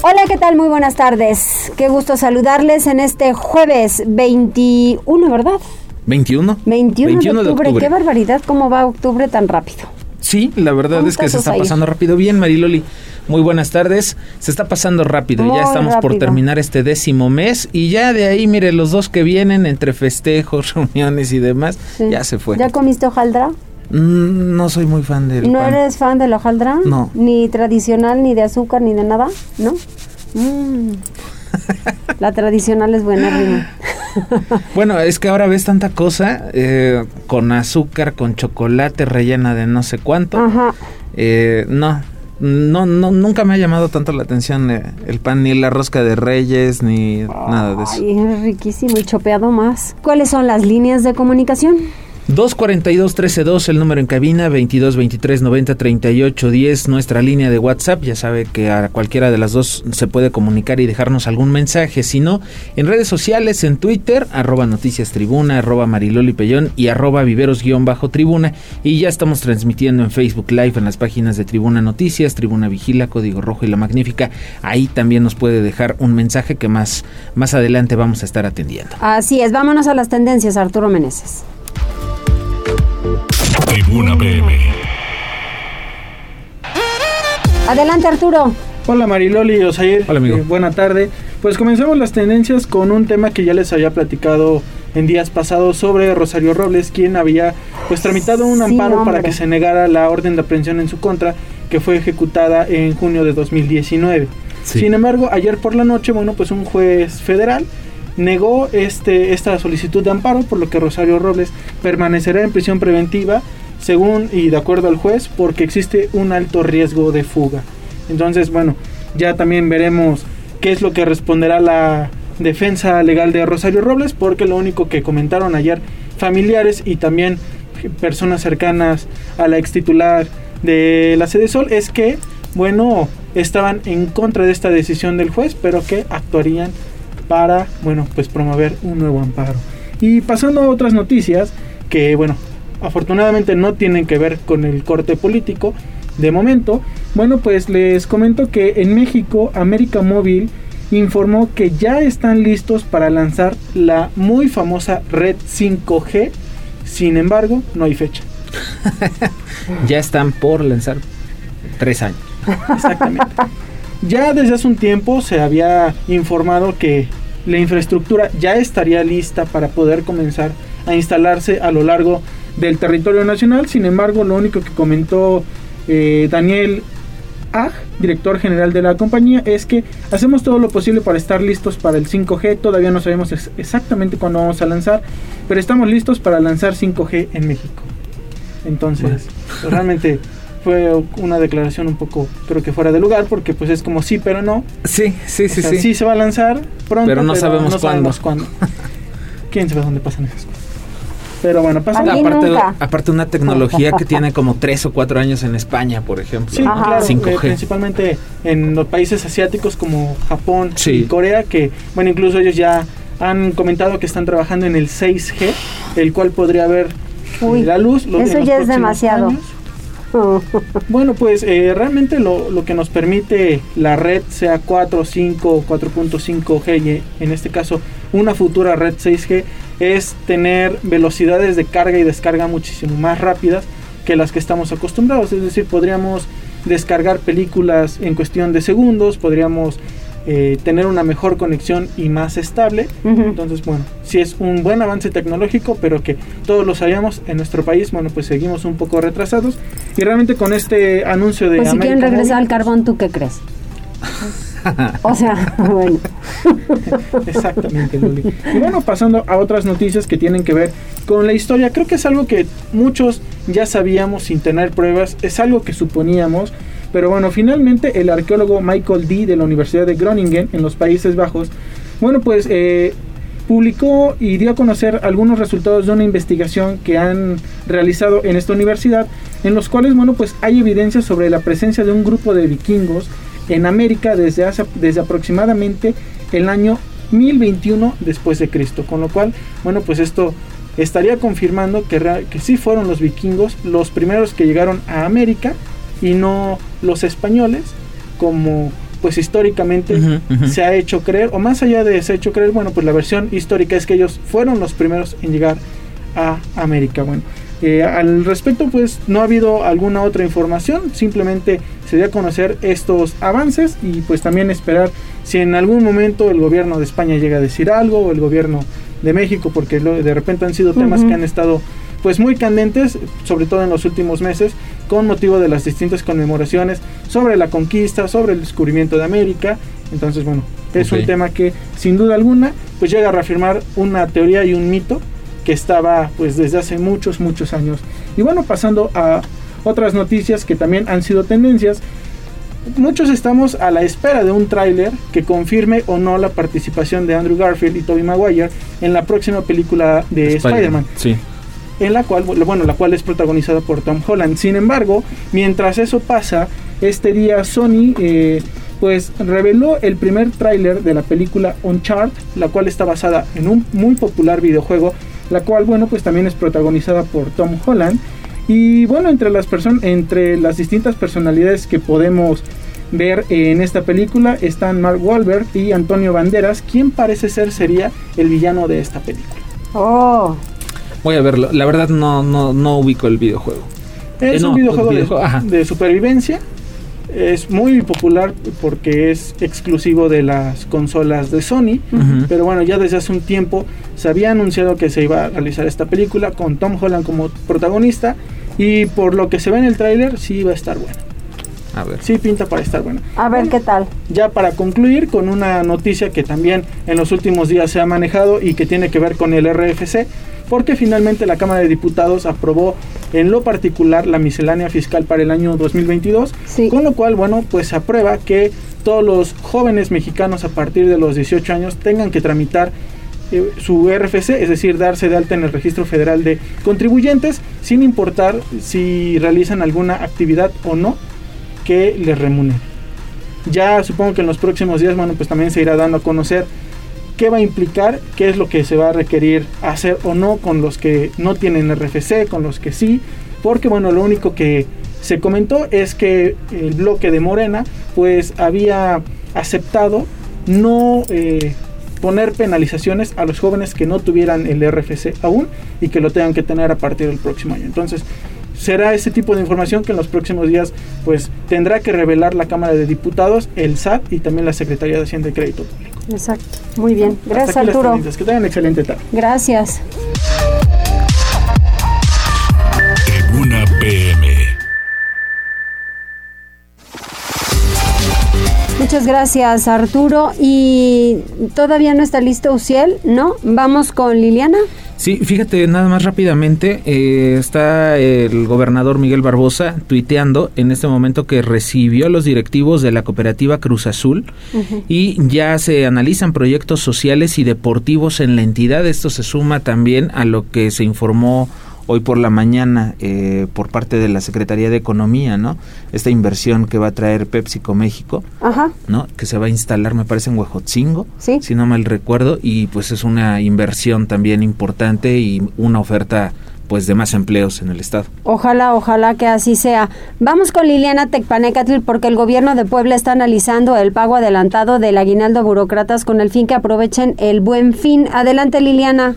Hola, ¿qué tal? Muy buenas tardes. Qué gusto saludarles en este jueves 21, ¿verdad? 21. 21, de, octubre. Qué barbaridad, cómo va octubre tan rápido. Sí, la verdad es que se está pasando rápido. Bien, Mariloli, muy buenas tardes. Se está pasando rápido. ya estamos por terminar este décimo mes y ya de ahí, mire, los dos que vienen entre festejos, reuniones y demás, ya se fue. ¿Ya comiste hojaldra? Mm, no soy muy fan del ¿No eres fan del hojaldra? No. Ni tradicional, ni de azúcar, ni de nada, ¿no? Mm. La tradicional es buena, rima. bueno, es que ahora ves tanta cosa eh, con azúcar, con chocolate rellena de no sé cuánto. Ajá. Eh, no, no, no, nunca me ha llamado tanto la atención eh, el pan, ni la rosca de reyes, ni nada de eso. Ay, es riquísimo y chopeado más. ¿Cuáles son las líneas de comunicación? 242-13-2, el número en cabina, 22-23-90-38-10, nuestra línea de WhatsApp. Ya sabe que a cualquiera de las dos se puede comunicar y dejarnos algún mensaje. Si no, en redes sociales, en Twitter, arroba noticias tribuna, arroba mariloli y arroba viveros-tribuna. Y ya estamos transmitiendo en Facebook Live en las páginas de Tribuna Noticias, Tribuna Vigila, Código Rojo y La Magnífica. Ahí también nos puede dejar un mensaje que más, más adelante vamos a estar atendiendo. Así es, vámonos a las tendencias, Arturo Meneses. Tribuna PM. Adelante, Arturo. Hola Mariloli y Osair. Hola amigo. Eh, buena tarde. Pues comenzamos las tendencias con un tema que ya les había platicado en días pasados sobre Rosario Robles, quien había pues tramitado un amparo para que se negara la orden de aprehensión en su contra que fue ejecutada en junio de 2019. Sin embargo, ayer por la noche, bueno, pues un juez federal negó este, esta solicitud de amparo, por lo que Rosario Robles permanecerá en prisión preventiva, según y de acuerdo al juez, porque existe un alto riesgo de fuga. Entonces, bueno, ya también veremos qué es lo que responderá la defensa legal de Rosario Robles, porque lo único que comentaron ayer familiares y también personas cercanas a la ex titular de la sede Sol es que, bueno, estaban en contra de esta decisión del juez, pero que actuarían para, bueno, pues promover un nuevo amparo. Y pasando a otras noticias que, bueno, afortunadamente no tienen que ver con el corte político de momento, bueno, pues les comento que en México América Móvil informó que ya están listos para lanzar la muy famosa red 5G, sin embargo, no hay fecha. ya están por lanzar tres años. Exactamente. Ya desde hace un tiempo se había informado que la infraestructura ya estaría lista para poder comenzar a instalarse a lo largo del territorio nacional. Sin embargo, lo único que comentó eh, Daniel Ag, director general de la compañía, es que hacemos todo lo posible para estar listos para el 5G. Todavía no sabemos exactamente cuándo vamos a lanzar, pero estamos listos para lanzar 5G en México. Entonces, realmente fue una declaración un poco, creo que fuera de lugar, porque pues es como sí, pero no. Sí, sí, sí, sí. Sí se va a lanzar pronto, pero no sabemos no cuándo. Sabemos cuándo. ¿Quién sabe dónde pasan esas cosas? Pero bueno, pasa aparte, aparte una tecnología que tiene como tres o cuatro años en España, por ejemplo. Sí, claro, 5G. Eh, principalmente en los países asiáticos como Japón y Corea, que bueno, incluso ellos ya han comentado que están trabajando en el 6G, el cual podría haber la luz. eso ya es demasiado. Bueno, pues eh, realmente lo, lo, que nos permite la red, sea 4, 5, 4.5G, en este caso una futura red 6G, es tener velocidades de carga y descarga muchísimo más rápidas que las que estamos acostumbrados. Es decir, podríamos descargar películas en cuestión de segundos, podríamos eh, tener una mejor conexión y más estable. Entonces, bueno, si es un buen avance tecnológico, pero que todos lo sabíamos en nuestro país, bueno, pues seguimos un poco retrasados. Y realmente con este anuncio de... Pues si quieren regresar al carbón, ¿tú qué crees? o sea, bueno. Exactamente, Luli. Y bueno, pasando a otras noticias que tienen que ver con la historia, creo que es algo que muchos ya sabíamos sin tener pruebas, es algo que suponíamos, pero bueno, finalmente el arqueólogo Michael D. de la Universidad de Groningen en los Países Bajos, bueno, pues eh, publicó y dio a conocer algunos resultados de una investigación que han realizado en esta universidad, en los cuales, bueno, pues hay evidencia sobre la presencia de un grupo de vikingos en América desde, hace, desde aproximadamente el año 1021 después de Cristo, con lo cual, bueno, pues esto estaría confirmando que, que sí fueron los vikingos los primeros que llegaron a América y no los españoles, como pues históricamente se ha hecho creer, o más allá de se ha hecho creer, bueno, pues la versión histórica es que ellos fueron los primeros en llegar a América. Bueno, eh, al respecto, pues no ha habido alguna otra información, simplemente se dio a conocer estos avances y pues también esperar si en algún momento el gobierno de España llega a decir algo o el gobierno de México, porque de repente han sido temas que han estado pues muy candentes, sobre todo en los últimos meses, con motivo de las distintas conmemoraciones sobre la conquista, sobre el descubrimiento de América. Entonces, bueno, es un tema que sin duda alguna pues llega a reafirmar una teoría y un mito que estaba pues desde hace muchos, muchos años. Y bueno, pasando a otras noticias que también han sido tendencias, muchos estamos a la espera de un tráiler que confirme o no la participación de Andrew Garfield y Tobey Maguire en la próxima película de Spider-Man. sí en la cual, bueno, la cual es protagonizada por Tom Holland. Sin embargo, mientras eso pasa, este día Sony eh, pues reveló el primer tráiler de la película Uncharted, la cual está basada en un muy popular videojuego, la cual, bueno, pues también es protagonizada por Tom Holland. Y bueno, entre las personas, entre las distintas personalidades que podemos ver en esta película están Mark Wahlberg y Antonio Banderas, quien parece ser sería el villano de esta película. Oh, Voy a verlo. La verdad no, no, no ubico el videojuego. Es eh, un videojuego, de, supervivencia. Es muy popular porque es exclusivo de las consolas de Sony. Pero bueno, ya desde hace un tiempo se había anunciado que se iba a realizar esta película con Tom Holland como protagonista. Y por lo que se ve en el tráiler, sí va a estar bueno. A ver. Sí, pinta para estar bueno. A ver qué tal. Ya para concluir con una noticia que también en los últimos días se ha manejado y que tiene que ver con el RFC porque finalmente la Cámara de Diputados aprobó en lo particular la miscelánea fiscal para el año 2022, con lo cual, bueno, pues se aprueba que todos los jóvenes mexicanos a partir de los 18 años tengan que tramitar eh, su RFC, es decir, darse de alta en el Registro Federal de Contribuyentes, sin importar si realizan alguna actividad o no que les remunere. Ya supongo que en los próximos días, bueno, pues también se irá dando a conocer qué va a implicar, qué es lo que se va a requerir hacer o no con los que no tienen RFC, con los que sí, porque bueno, lo único que se comentó es que el bloque de Morena pues había aceptado no eh, poner penalizaciones a los jóvenes que no tuvieran el RFC aún y que lo tengan que tener a partir del próximo año. Entonces, será ese tipo de información que en los próximos días pues tendrá que revelar la Cámara de Diputados, el SAT y también la Secretaría de Hacienda y Crédito Público. Exacto. Muy bien. Gracias, Arturo. Que tengan excelente tarde. Gracias. Tribuna PM. Muchas gracias, Arturo. Y todavía no está listo Uciel, ¿no? Vamos con Liliana. Sí, fíjate, nada más rápidamente, eh, está el gobernador Miguel Barbosa tuiteando en este momento que recibió a los directivos de la cooperativa Cruz Azul y ya se analizan proyectos sociales y deportivos en la entidad. Esto se suma también a lo que se informó hoy por la mañana eh, por parte de la Secretaría de Economía, ¿no? Esta inversión que va a traer PepsiCo México, ¿no? Que se va a instalar, me parece, en Huejotzingo, si no mal recuerdo, y pues es una inversión también importante y una oferta pues de más empleos en el estado. Ojalá, ojalá que así sea. Vamos con Liliana Tecpanecatl porque el gobierno de Puebla está analizando el pago adelantado del aguinaldo a burócratas con el fin que aprovechen el buen fin. Adelante Liliana.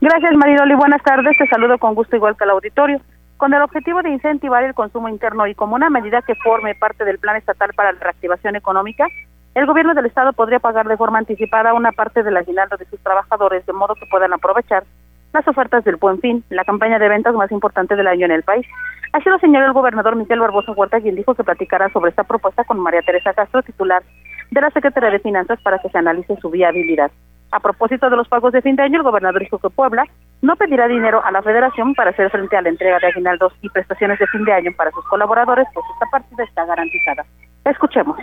Gracias, Maridoli. Buenas tardes. Te saludo con gusto igual que al auditorio. Con el objetivo de incentivar el consumo interno y como una medida que forme parte del Plan Estatal para la Reactivación Económica, el gobierno del Estado podría pagar de forma anticipada una parte del aguinaldo de sus trabajadores de modo que puedan aprovechar las ofertas del Buen Fin, la campaña de ventas más importante del año en el país. Así lo señaló el gobernador Miguel Barbosa Huerta, quien dijo que platicará sobre esta propuesta con María Teresa Castro, titular de la Secretaría de Finanzas, para que se analice su viabilidad. A propósito de los pagos de fin de año, el gobernador dijo que Puebla no pedirá dinero a la federación para hacer frente a la entrega de aguinaldos y prestaciones de fin de año para sus colaboradores, pues esta partida está garantizada. Escuchemos.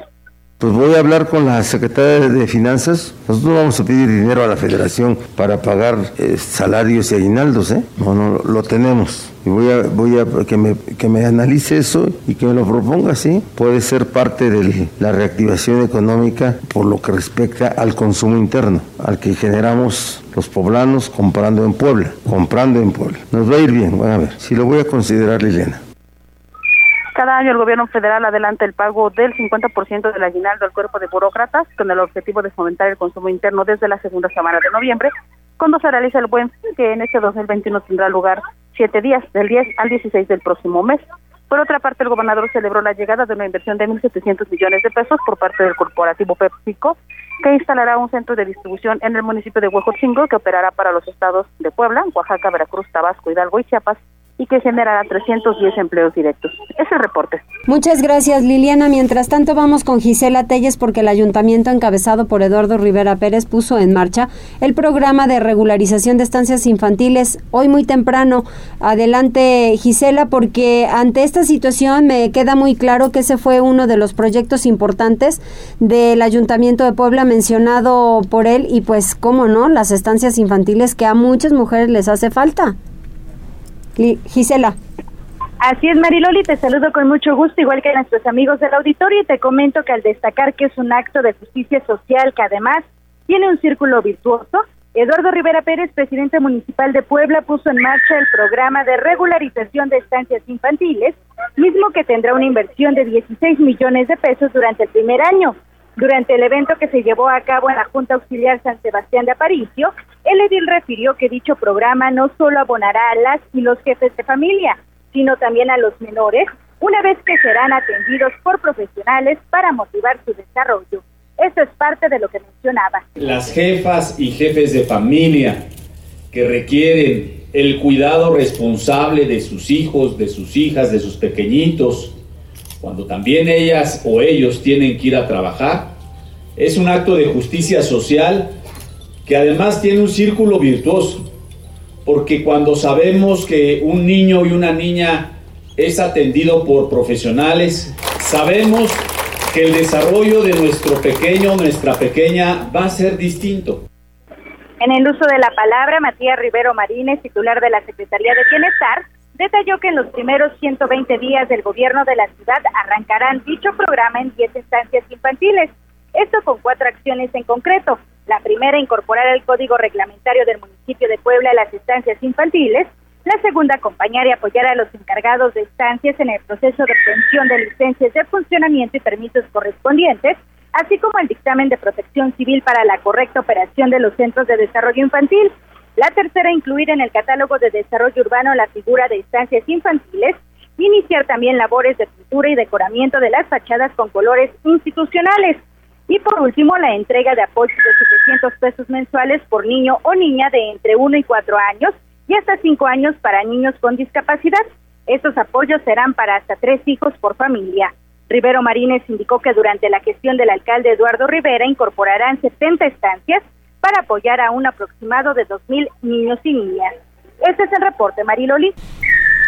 Pues voy a hablar con la Secretaría de Finanzas. Nosotros no vamos a pedir dinero a la Federación para pagar eh, salarios y aguinaldos, ¿eh? No, no, lo tenemos. Y voy a, voy a que me, que me analice eso y que me lo proponga, sí. Puede ser parte de la reactivación económica por lo que respecta al consumo interno, al que generamos los poblanos comprando en Puebla, comprando en Puebla. Nos va a ir bien, van a ver. Si lo voy a considerar, Liliana. Cada año el gobierno federal adelanta el pago del 50% del aguinaldo al cuerpo de burócratas con el objetivo de fomentar el consumo interno desde la segunda semana de noviembre, cuando se realiza el buen fin que en este 2021 tendrá lugar siete días, del 10 al 16 del próximo mes. Por otra parte, el gobernador celebró la llegada de una inversión de 1.700 millones de pesos por parte del corporativo PepsiCo, que instalará un centro de distribución en el municipio de Huejotzingo, que operará para los estados de Puebla, Oaxaca, Veracruz, Tabasco, Hidalgo y Chiapas, y que generará 310 empleos directos. Ese reporte. Muchas gracias, Liliana. Mientras tanto, vamos con Gisela Telles porque el ayuntamiento encabezado por Eduardo Rivera Pérez puso en marcha el programa de regularización de estancias infantiles hoy muy temprano. Adelante, Gisela, porque ante esta situación me queda muy claro que ese fue uno de los proyectos importantes del ayuntamiento de Puebla mencionado por él y pues, cómo no, las estancias infantiles que a muchas mujeres les hace falta. Gisela. Así es, Mariloli, te saludo con mucho gusto, igual que a nuestros amigos del auditorio, y te comento que al destacar que es un acto de justicia social que además tiene un círculo virtuoso, Eduardo Rivera Pérez, presidente municipal de Puebla, puso en marcha el programa de regularización de estancias infantiles, mismo que tendrá una inversión de 16 millones de pesos durante el primer año. Durante el evento que se llevó a cabo en la Junta Auxiliar San Sebastián de Aparicio, el edil refirió que dicho programa no solo abonará a las y los jefes de familia, sino también a los menores, una vez que serán atendidos por profesionales para motivar su desarrollo. Esto es parte de lo que mencionaba. Las jefas y jefes de familia que requieren el cuidado responsable de sus hijos, de sus hijas, de sus pequeñitos, cuando también ellas o ellos tienen que ir a trabajar, es un acto de justicia social que además tiene un círculo virtuoso, porque cuando sabemos que un niño y una niña es atendido por profesionales, sabemos que el desarrollo de nuestro pequeño, nuestra pequeña, va a ser distinto. En el uso de la palabra, Matías Rivero Marínez, titular de la Secretaría de Bienestar, detalló que en los primeros 120 días del gobierno de la ciudad arrancarán dicho programa en 10 estancias infantiles. Esto con cuatro acciones en concreto. La primera, incorporar el código reglamentario del municipio de Puebla a las estancias infantiles. La segunda, acompañar y apoyar a los encargados de estancias en el proceso de obtención de licencias de funcionamiento y permisos correspondientes, así como el dictamen de protección civil para la correcta operación de los centros de desarrollo infantil. La tercera, incluir en el catálogo de desarrollo urbano la figura de estancias infantiles, iniciar también labores de pintura y decoramiento de las fachadas con colores institucionales. Y por último, la entrega de apoyos de 700 pesos mensuales por niño o niña de entre 1 y 4 años y hasta 5 años para niños con discapacidad. Estos apoyos serán para hasta tres hijos por familia. Rivero Marínez indicó que durante la gestión del alcalde Eduardo Rivera incorporarán 70 estancias para apoyar a un aproximado de 2.000 niños y niñas. Este es el reporte, Mariloli.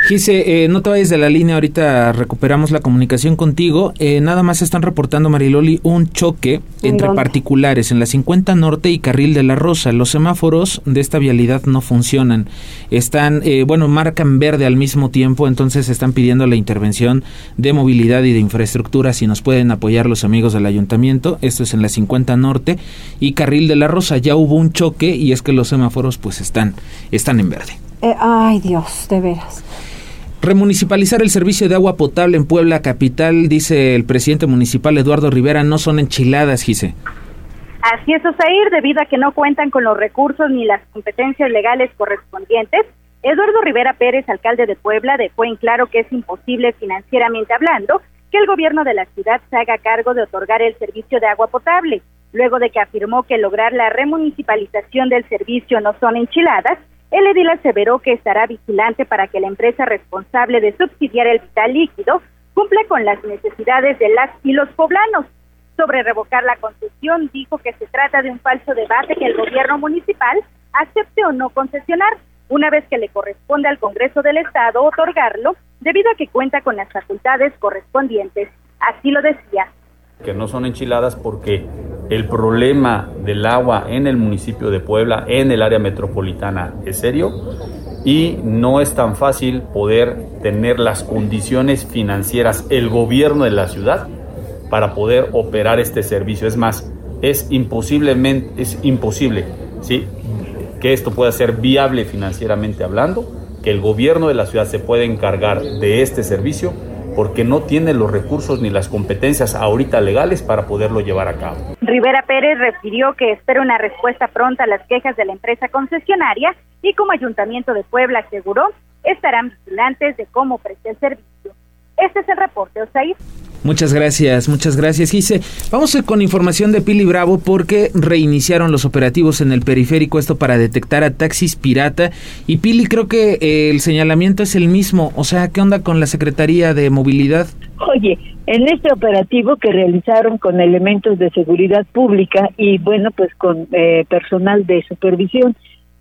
Gise, eh, no te vayas de la línea, ahorita recuperamos la comunicación contigo. Eh, nada más están reportando, Mariloli, un choque entre particulares en la 50 Norte y Carril de la Rosa. Los semáforos de esta vialidad no funcionan. Están, eh, bueno, marcan verde al mismo tiempo, entonces están pidiendo la intervención de movilidad y de infraestructura. Si nos pueden apoyar los amigos del ayuntamiento, esto es en la 50 Norte y Carril de la Rosa. Ya hubo un choque y es que los semáforos pues están, están en verde. ay Dios, de veras. Remunicipalizar el servicio de agua potable en Puebla Capital, dice el presidente municipal Eduardo Rivera, no son enchiladas, Gise. Así es, Osair, debido a que no cuentan con los recursos ni las competencias legales correspondientes, Eduardo Rivera Pérez, alcalde de Puebla, dejó en claro que es imposible financieramente hablando que el gobierno de la ciudad se haga cargo de otorgar el servicio de agua potable, luego de que afirmó que lograr la remunicipalización del servicio no son enchiladas el edil aseveró que estará vigilante para que la empresa responsable de subsidiar el vital líquido cumpla con las necesidades de las y los poblanos. Sobre revocar la concesión, dijo que se trata de un falso debate que el gobierno municipal acepte o no concesionar, una vez que le corresponde al Congreso del Estado otorgarlo, debido a que cuenta con las facultades correspondientes. Así lo decía. Que no son enchiladas porque el problema del agua en el municipio de Puebla, en el área metropolitana, es serio y no es tan fácil poder tener las condiciones financieras, el gobierno de la ciudad, para poder operar este servicio. Es más, es imposiblemente, es imposible, ¿sí? que esto pueda ser viable financieramente hablando, que el gobierno de la ciudad se pueda encargar de este servicio porque no tiene los recursos ni las competencias ahorita legales para poderlo llevar a cabo. Rivera Pérez refirió que espera una respuesta pronta a las quejas de la empresa concesionaria y como Ayuntamiento de Puebla aseguró, estarán vigilantes de cómo presta el servicio. Este es el reporte, Osair. Muchas gracias, muchas gracias, Gise. Vamos con información de Pili Bravo porque reiniciaron los operativos en el periférico, esto para detectar a taxis pirata. Y Pili, creo que eh, el señalamiento es el mismo. O sea, ¿qué onda con la Secretaría de Movilidad? Oye, en este operativo que realizaron con elementos de seguridad pública y bueno, pues con eh, personal de supervisión,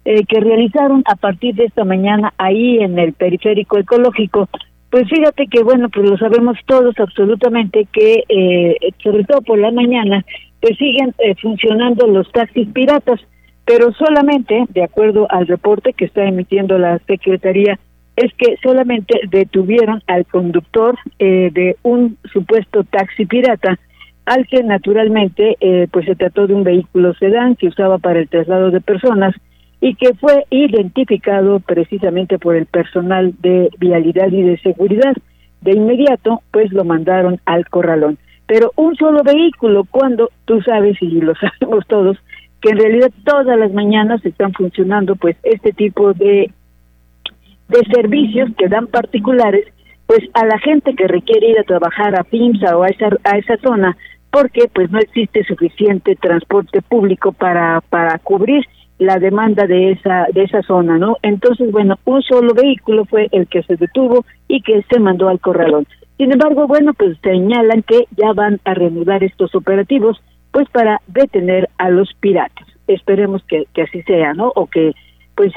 eh, que realizaron a partir de esta mañana ahí en el periférico ecológico, pues fíjate que, bueno, pues lo sabemos todos absolutamente que, eh, sobre todo por la mañana, pues siguen eh, funcionando los taxis piratas, pero solamente, de acuerdo al reporte que está emitiendo la Secretaría, es que solamente detuvieron al conductor eh, de un supuesto taxi pirata, al que naturalmente pues se trató de un vehículo sedán que usaba para el traslado de personas y que fue identificado precisamente por el personal de vialidad y de seguridad. De inmediato, pues lo mandaron al corralón. Pero un solo vehículo, cuando tú sabes y lo sabemos todos, que en realidad todas las mañanas están funcionando pues este tipo de de servicios que dan particulares pues a la gente que requiere ir a trabajar a PIMSA o a esa a esa zona porque pues no existe suficiente transporte público para para cubrir la demanda de esa de esa zona, ¿no? Entonces, bueno, un solo vehículo fue el que se detuvo y que se mandó al corralón. Sin embargo, bueno, pues señalan que ya van a reanudar estos operativos pues para detener a los piratas. Esperemos que, que así sea, ¿no? O que pues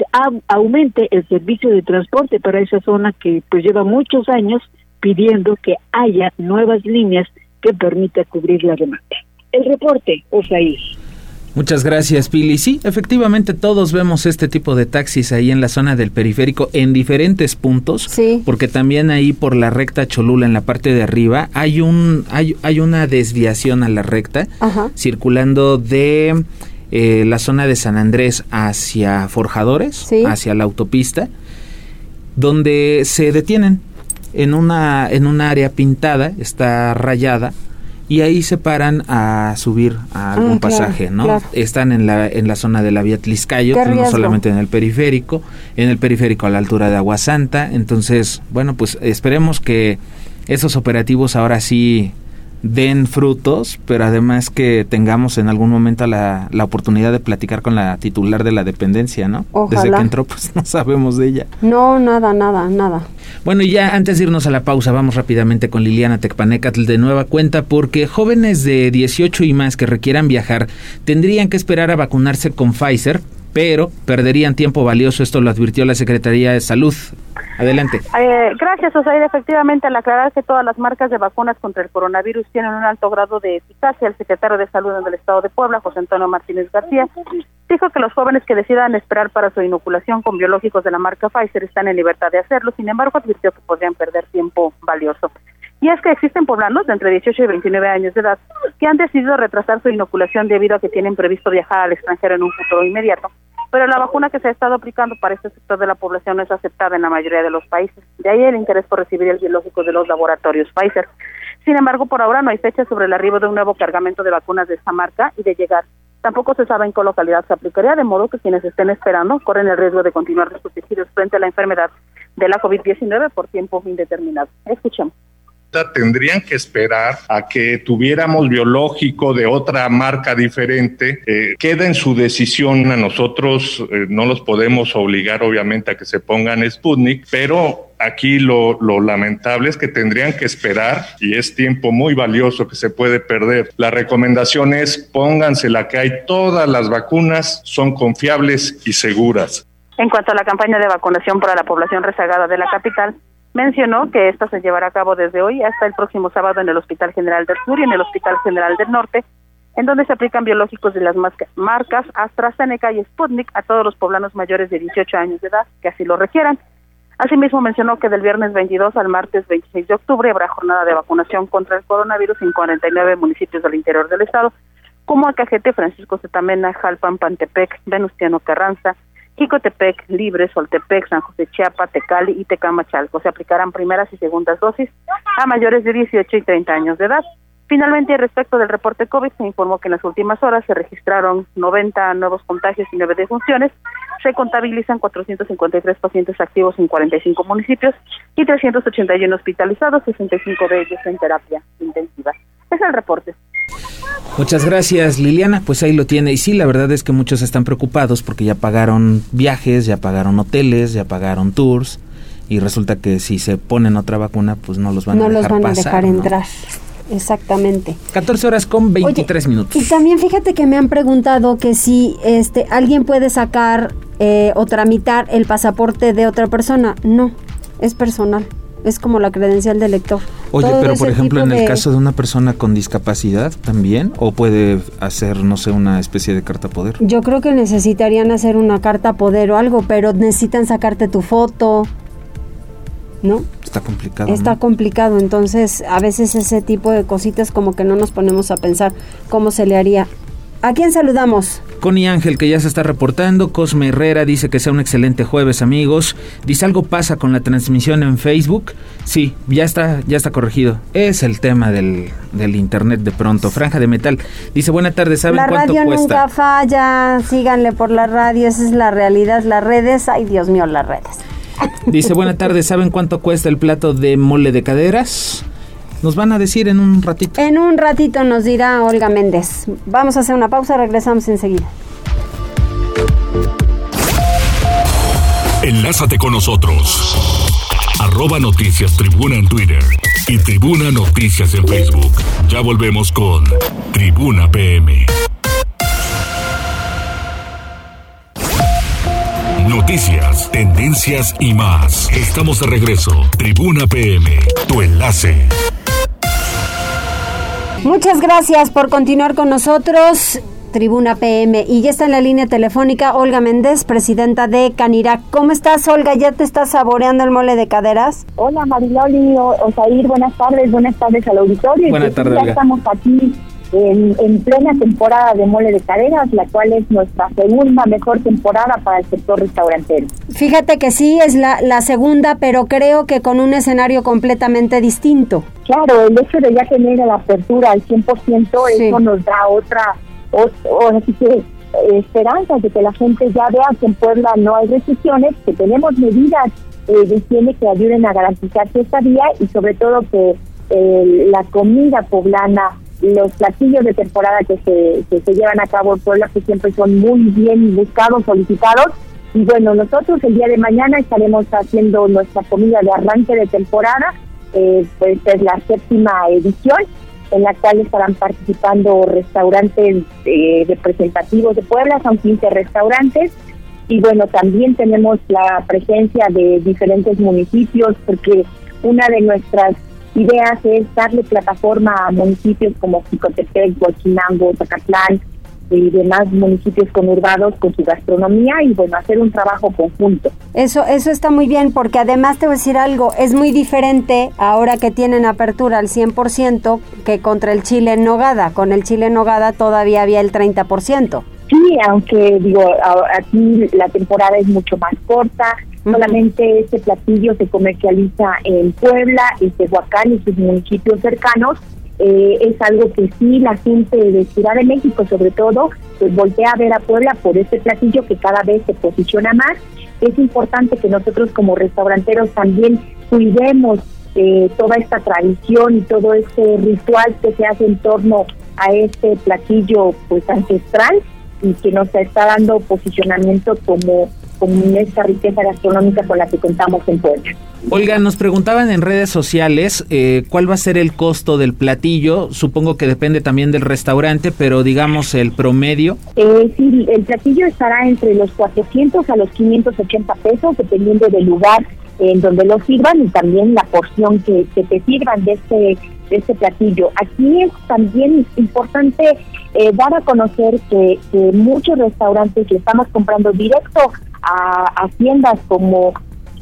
aumente el servicio de transporte para esa zona que pues lleva muchos años pidiendo que haya nuevas líneas que permita cubrir la demanda. El reporte, Osaí. Muchas gracias, Pili. Sí, efectivamente todos vemos este tipo de taxis ahí en la zona del periférico en diferentes puntos, sí. porque también ahí por la recta Cholula en la parte de arriba hay un hay, hay una desviación a la recta circulando de eh, la zona de San Andrés hacia Forjadores, hacia la autopista, donde se detienen en una en un área pintada, está rayada y ahí se paran a subir a algún ah, pasaje, ¿no? Están en la, en la zona de la vía Tliscayo, no solamente en el periférico, en el periférico a la altura de Agua Santa, entonces, bueno, pues esperemos que esos operativos ahora sí den frutos, pero además que tengamos en algún momento la, la oportunidad de platicar con la titular de la dependencia, ¿no? Desde que entró, pues no sabemos de ella. No, nada, nada, nada. Bueno, y ya antes de irnos a la pausa, vamos rápidamente con Liliana Tecpanecatl de nueva cuenta, porque jóvenes de 18 y más que requieran viajar tendrían que esperar a vacunarse con Pfizer pero perderían tiempo valioso. Esto lo advirtió la Secretaría de Salud. Adelante. Eh, gracias, Osair. Efectivamente, al aclarar que todas las marcas de vacunas contra el coronavirus tienen un alto grado de eficacia, el secretario de Salud en el Estado de Puebla, José Antonio Martínez García, dijo que los jóvenes que decidan esperar para su inoculación con biológicos de la marca Pfizer están en libertad de hacerlo. Sin embargo, advirtió que podrían perder tiempo valioso. Y es que existen poblanos de entre 18 y 29 años de edad que han decidido retrasar su inoculación debido a que tienen previsto viajar al extranjero en un futuro inmediato. Pero la vacuna que se ha estado aplicando para este sector de la población no es aceptada en la mayoría de los países. De ahí el interés por recibir el biológico de los laboratorios Pfizer. Sin embargo, por ahora no hay fecha sobre el arribo de un nuevo cargamento de vacunas de esta marca y de llegar. Tampoco se sabe en qué localidad se aplicaría, de modo que quienes estén esperando corren el riesgo de continuar desprotegidos frente a la enfermedad de la COVID-19 por tiempo indeterminado. Escuchemos tendrían que esperar a que tuviéramos biológico de otra marca diferente. Eh, queda en su decisión, a nosotros eh, no los podemos obligar obviamente a que se pongan Sputnik, pero aquí lo, lo, lamentable es que tendrían que esperar y es tiempo muy valioso que se puede perder. La recomendación es pónganse la que hay, todas las vacunas son confiables y seguras. En cuanto a la campaña de vacunación para la población rezagada de la capital, Mencionó que esto se llevará a cabo desde hoy hasta el próximo sábado en el Hospital General del Sur y en el Hospital General del Norte, en donde se aplican biológicos de las marcas AstraZeneca y Sputnik a todos los poblanos mayores de 18 años de edad que así lo requieran. Asimismo, mencionó que del viernes 22 al martes 26 de octubre habrá jornada de vacunación contra el coronavirus en 49 municipios del interior del estado, como Acajete, Francisco Zetamena, Jalpan, Pantepec, Venustiano Carranza, Jicotepec, Libre, Soltepec, San José Chiapa, Tecali y Tecamachalco. Se aplicarán primeras y segundas dosis a mayores de 18 y 30 años de edad. Finalmente, respecto del reporte COVID, se informó que en las últimas horas se registraron 90 nuevos contagios y 9 defunciones. Se contabilizan 453 pacientes activos en 45 municipios y 381 hospitalizados, 65 de ellos en terapia intensiva. Es el reporte. Muchas gracias Liliana, pues ahí lo tiene. Y sí, la verdad es que muchos están preocupados porque ya pagaron viajes, ya pagaron hoteles, ya pagaron tours y resulta que si se ponen otra vacuna, pues no los van a dejar los van a dejar entrar. Exactamente. 14 horas con 23 minutos. Y también fíjate que me han preguntado que si este alguien puede sacar eh, o tramitar el pasaporte de otra persona. No, es personal es como la credencial del lector. Oye, pero por ejemplo, en el caso de una persona con discapacidad también, o puede hacer, no sé, una especie de carta poder. Yo creo que necesitarían hacer una carta poder o algo, pero necesitan sacarte tu foto, ¿no? Está complicado. Está complicado, entonces a veces ese tipo de cositas como que no nos ponemos a pensar cómo se le haría. ¿A quién saludamos? Connie Ángel, que ya se está reportando. Cosme Herrera dice que sea un excelente jueves, amigos. Dice algo pasa con la transmisión en Facebook. Sí, ya está, ya está corregido. Es el tema del, del internet de pronto. Franja de metal. Dice, buena tarde, ¿saben cuánto cuesta? La radio nunca falla. Síganle por la radio, esa es la realidad. Las redes, ay Dios mío, las redes. Dice, buena tarde, ¿saben cuánto cuesta el plato de mole de caderas? Nos van a decir en un ratito. En un ratito nos dirá Olga Méndez. Vamos a hacer una pausa, regresamos enseguida. Enlázate con nosotros. Arroba Noticias Tribuna en Twitter y Tribuna Noticias en Facebook. Ya volvemos con Tribuna PM. Noticias, tendencias y más. Estamos de regreso. Tribuna PM, tu enlace. Muchas gracias por continuar con nosotros. Tribuna PM. Y ya está en la línea telefónica Olga Méndez, presidenta de Canirac. ¿Cómo estás, Olga? ¿Ya te estás saboreando el mole de caderas? Hola, Mariloli, Osair, buenas tardes, buenas tardes al auditorio. Buenas tardes, Ya estamos aquí en, plena temporada de mole de caderas, la cual es nuestra segunda mejor temporada para el sector restaurantero. Fíjate que sí, es la, la segunda, pero creo que con un escenario completamente distinto. Claro, el hecho de ya tener la apertura al 100%, eso nos da otra, otra así que eh, esperanza de que la gente ya vea que en Puebla no hay restricciones, que tenemos medidas eh, de higiene que ayuden a garantizar esta vía y sobre todo que eh, la comida poblana los platillos de temporada que se, que se llevan a cabo en Puebla, que siempre son muy bien buscados, solicitados. Y bueno, nosotros el día de mañana estaremos haciendo nuestra comida de arranque de temporada, eh, pues es la séptima edición, en la cual estarán participando restaurantes eh, representativos de Puebla, son 15 restaurantes. Y bueno, también tenemos la presencia de diferentes municipios, porque una de nuestras ideas es darle plataforma a municipios como Jicotepec, Huachinango, Zacatlán y demás municipios conurbados con su gastronomía y bueno, hacer un trabajo conjunto. Eso, eso está muy bien porque además te voy a decir algo, es muy diferente ahora que tienen apertura al 100% que contra el chile en nogada. Con el chile en nogada todavía había el 30%. Sí, aunque digo, aquí la temporada es mucho más corta, solamente este platillo se comercializa en Puebla, en Tehuacán y sus municipios cercanos. Eh, es algo que sí la gente de Ciudad de México sobre todo pues voltea a ver a Puebla por este platillo que cada vez se posiciona más. Es importante que nosotros como restauranteros también cuidemos eh, toda esta tradición y todo este ritual que se hace en torno a este platillo pues ancestral y que nos está dando posicionamiento como, como esta riqueza gastronómica con la que contamos en Puebla. Olga, nos preguntaban en redes sociales eh, cuál va a ser el costo del platillo. Supongo que depende también del restaurante, pero digamos el promedio. Eh, sí, el platillo estará entre los 400 a los 580 pesos, dependiendo del lugar en donde lo sirvan y también la porción que, que te sirvan de este, de este platillo. Aquí es también importante eh, dar a conocer que, muchos restaurantes que estamos comprando directo a haciendas como